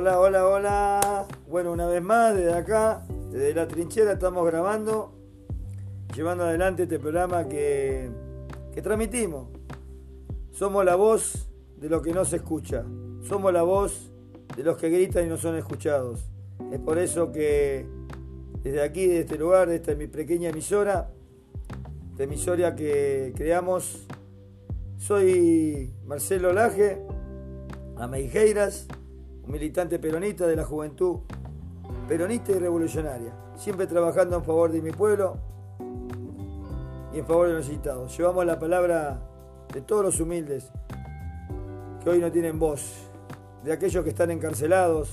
Hola, hola, hola. Bueno, una vez más, desde acá, desde la trinchera, estamos grabando, llevando adelante este programa que, que transmitimos. Somos la voz de lo que no se escucha. Somos la voz de los que gritan y no son escuchados. Es por eso que desde aquí, desde este lugar, de esta mi pequeña emisora, esta emisora que creamos, soy Marcelo Laje, Ameijeiras, militante peronista de la juventud, peronista y revolucionaria, siempre trabajando en favor de mi pueblo y en favor de los necesitados. Llevamos la palabra de todos los humildes que hoy no tienen voz, de aquellos que están encarcelados,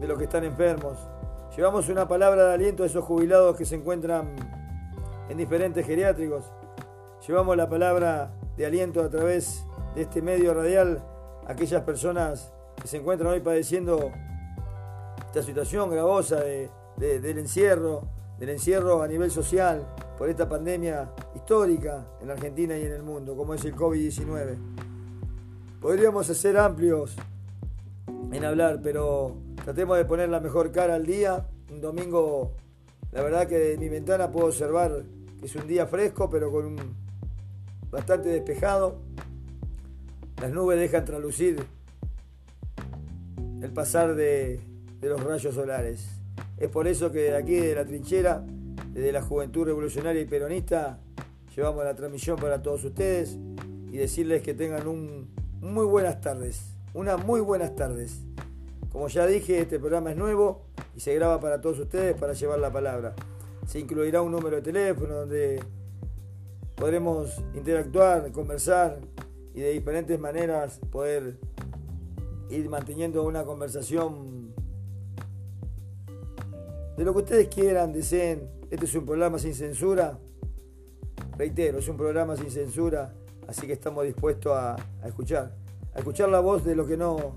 de los que están enfermos. Llevamos una palabra de aliento a esos jubilados que se encuentran en diferentes geriátricos. Llevamos la palabra de aliento a través de este medio radial aquellas personas que se encuentran hoy padeciendo esta situación gravosa del encierro, del encierro a nivel social por esta pandemia histórica en Argentina y en el mundo, como es el COVID-19. Podríamos ser amplios en hablar, pero tratemos de poner la mejor cara al día. Un domingo, la verdad que de mi ventana puedo observar que es un día fresco, pero con un bastante despejado. Las nubes dejan tralucir el pasar de, los rayos solares. Es por eso que aquí, de la trinchera, desde la Juventud Revolucionaria y Peronista, llevamos la transmisión para todos ustedes y decirles que tengan un muy buenas tardes, unas muy buenas tardes. Como ya dije, este programa es nuevo y se graba para todos ustedes para llevar la palabra. Se incluirá un número de teléfono donde podremos interactuar, conversar y de diferentes maneras poder ir manteniendo una conversación de lo que ustedes quieran, deseen. Este es un programa sin censura. Reitero, es un programa sin censura, así que estamos dispuestos a, escuchar, a escuchar la voz de los que no,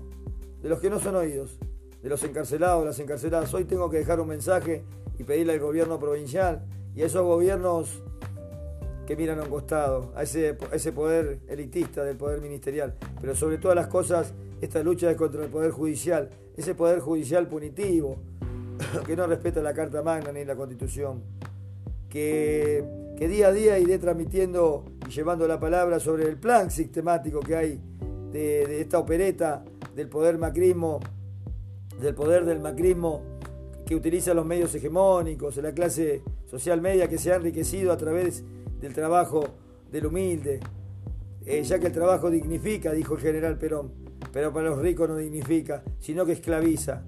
de los que no son oídos, de los encarcelados, las encarceladas. Hoy tengo que dejar un mensaje y pedirle al gobierno provincial y a esos gobiernos que miran a un costado, a ese, ese poder elitista del poder ministerial. Pero sobre todas las cosas, esta lucha contra el poder judicial, ese poder judicial punitivo, que no respeta la Carta Magna ni la Constitución, que, día a día iré transmitiendo y llevando la palabra sobre el plan sistemático que hay de, de esta opereta del poder macrismo, del poder del macrismo que utiliza los medios hegemónicos, la clase social media que se ha enriquecido a través del trabajo del humilde, eh, ya que el trabajo dignifica, dijo el general Perón, pero para los ricos no dignifica, sino que esclaviza.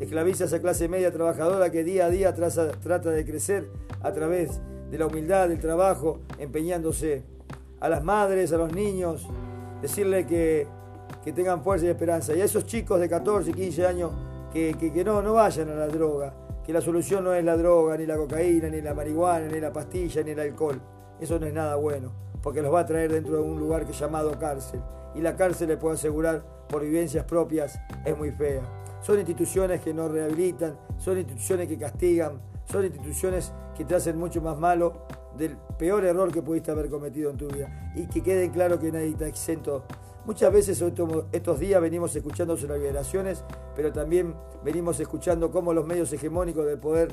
Esclaviza a esa clase media trabajadora que día a día trata de crecer a través de la humildad, del trabajo, empeñándose. A las madres, a los niños, decirle que, tengan fuerza y esperanza. Y a esos chicos de 14, 15 años que, que no, no vayan a la droga, que la solución no es la droga, ni la cocaína, ni la marihuana, ni la pastilla, ni el alcohol. Eso no es nada bueno, porque los va a traer dentro de un lugar que es llamado cárcel. Y la cárcel, le puedo asegurar, por vivencias propias, es muy fea. Son instituciones que no rehabilitan, son instituciones que castigan, son instituciones que te hacen mucho más malo del peor error que pudiste haber cometido en tu vida. Y que quede claro que nadie está exento. Muchas veces estos días venimos escuchando sobre liberaciones, pero también venimos escuchando cómo los medios hegemónicos del poder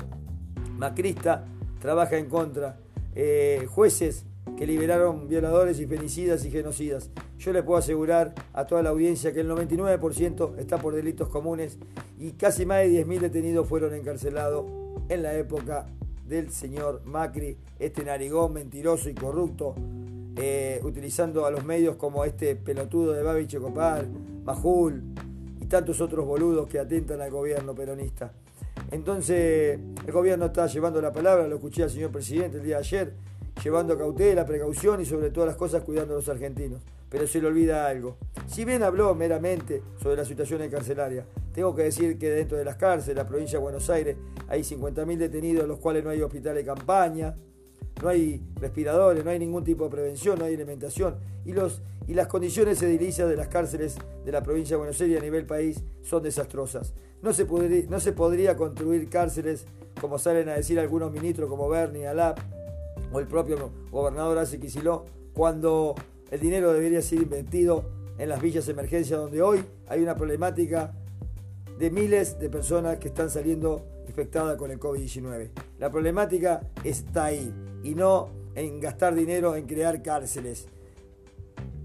macrista trabajan en contra eh, jueces que liberaron violadores y femicidas y genocidas. Yo le puedo asegurar a toda la audiencia que el 99% está por delitos comunes y casi más de 10.000 detenidos fueron encarcelados en la época del señor Macri, este narigón mentiroso y corrupto, eh, utilizando a los medios como este pelotudo de Babi Checopar, Majul y tantos otros boludos que atentan al gobierno peronista. Entonces, el gobierno está llevando la palabra, lo escuché al señor presidente el día de ayer, llevando cautela, precaución y sobre todas las cosas cuidando a los argentinos. Pero se le olvida algo. Si bien habló meramente sobre la situación carcelaria, tengo que decir que dentro de las cárceles, la provincia de Buenos Aires, hay 50.000 detenidos, los cuales no hay hospital de campaña, no hay respiradores, no hay ningún tipo de prevención, no hay alimentación. Y, los, y las condiciones edilicias de las cárceles de la provincia de Buenos Aires a nivel país son desastrosas. No se, podría, construir cárceles, como salen a decir algunos ministros como Bernie, Alap o el propio gobernador Ace cuando el dinero debería ser invertido en las villas de emergencia donde hoy hay una problemática de miles de personas que están saliendo infectadas con el COVID-19. La problemática está ahí y no en gastar dinero en crear cárceles.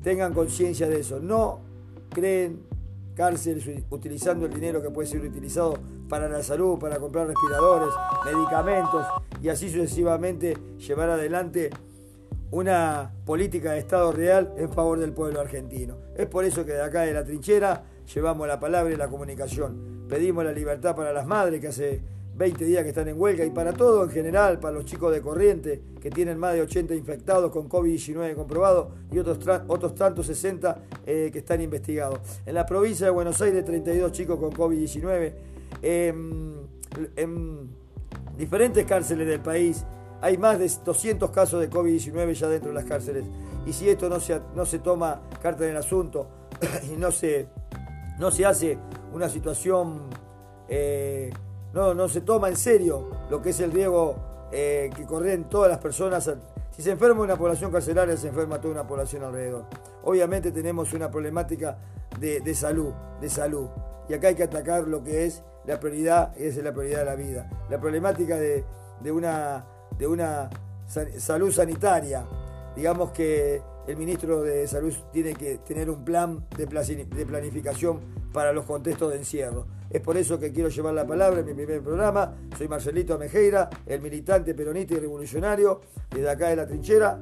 Tengan conciencia de eso. No creen cárceles utilizando el dinero que puede ser utilizado para la salud, para comprar respiradores, medicamentos y así sucesivamente llevar adelante una política de Estado real en favor del pueblo argentino. Es por eso que de acá de la trinchera llevamos la palabra y la comunicación. Pedimos la libertad para las madres que hace 20 días que están en huelga y para todo en general, para los chicos de corriente que tienen más de 80 infectados con COVID-19 comprobado y otros, otros tantos 60 eh, que están investigados. En la provincia de Buenos Aires 32 chicos con COVID-19. Em, en diferentes cárceles del país hay más de 200 casos de COVID-19 ya dentro de las cárceles. Y si esto no se, no se toma carta en el asunto y no se, no se hace una situación... Eh, no, no se toma en serio lo que es el riesgo eh, que corren todas las personas. Si se enferma una población carcelaria, se enferma toda una población alrededor. Obviamente tenemos una problemática de, salud, de salud. Y acá hay que atacar lo que es la prioridad, es la prioridad de la vida. La problemática de, una, de una salud sanitaria. Digamos que el ministro de Salud tiene que tener un plan de planificación para los contextos de encierro. Es por eso que quiero llevar la palabra en mi primer programa. Soy Marcelito Amejeira, el militante peronista y revolucionario, desde acá de la trinchera,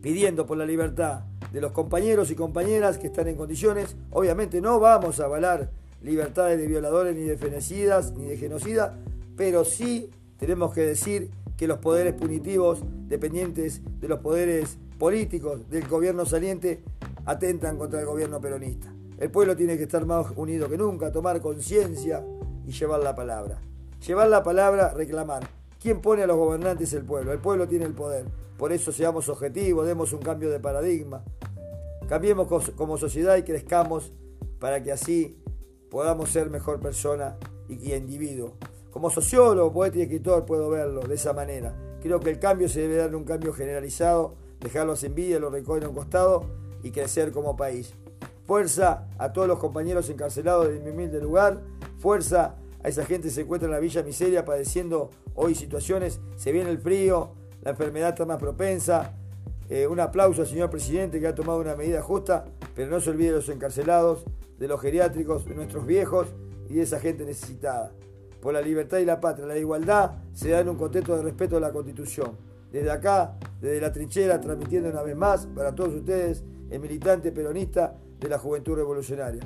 pidiendo por la libertad de los compañeros y compañeras que están en condiciones. Obviamente no vamos a avalar libertades de violadores, ni de fenecidas, ni de genocidas, pero sí tenemos que decir que los poderes punitivos dependientes de los poderes políticos del gobierno saliente atentan contra el gobierno peronista. El pueblo tiene que estar más unido que nunca, tomar conciencia y llevar la palabra. Llevar la palabra, reclamar. ¿Quién pone a los gobernantes? El pueblo. El pueblo tiene el poder. Por eso seamos objetivos, demos un cambio de paradigma. Cambiemos como sociedad y crezcamos para que así podamos ser mejor persona y individuo. Como sociólogo, poeta y escritor puedo verlo de esa manera. Creo que el cambio se debe dar un cambio generalizado, dejar los envidias, los rencores a un costado y crecer como país. Fuerza a todos los compañeros encarcelados de mi humilde lugar. Fuerza a esa gente que se encuentra en la Villa Miseria padeciendo hoy situaciones. Se viene el frío, la enfermedad está más propensa. Eh, un aplauso al señor presidente que ha tomado una medida justa, pero no se olvide de los encarcelados, de los geriátricos, de nuestros viejos y de esa gente necesitada. Por la libertad y la patria, la igualdad se da en un contexto de respeto a la Constitución. Desde acá, desde la trinchera, transmitiendo una vez más para todos ustedes, el militante peronista de la juventud revolucionaria.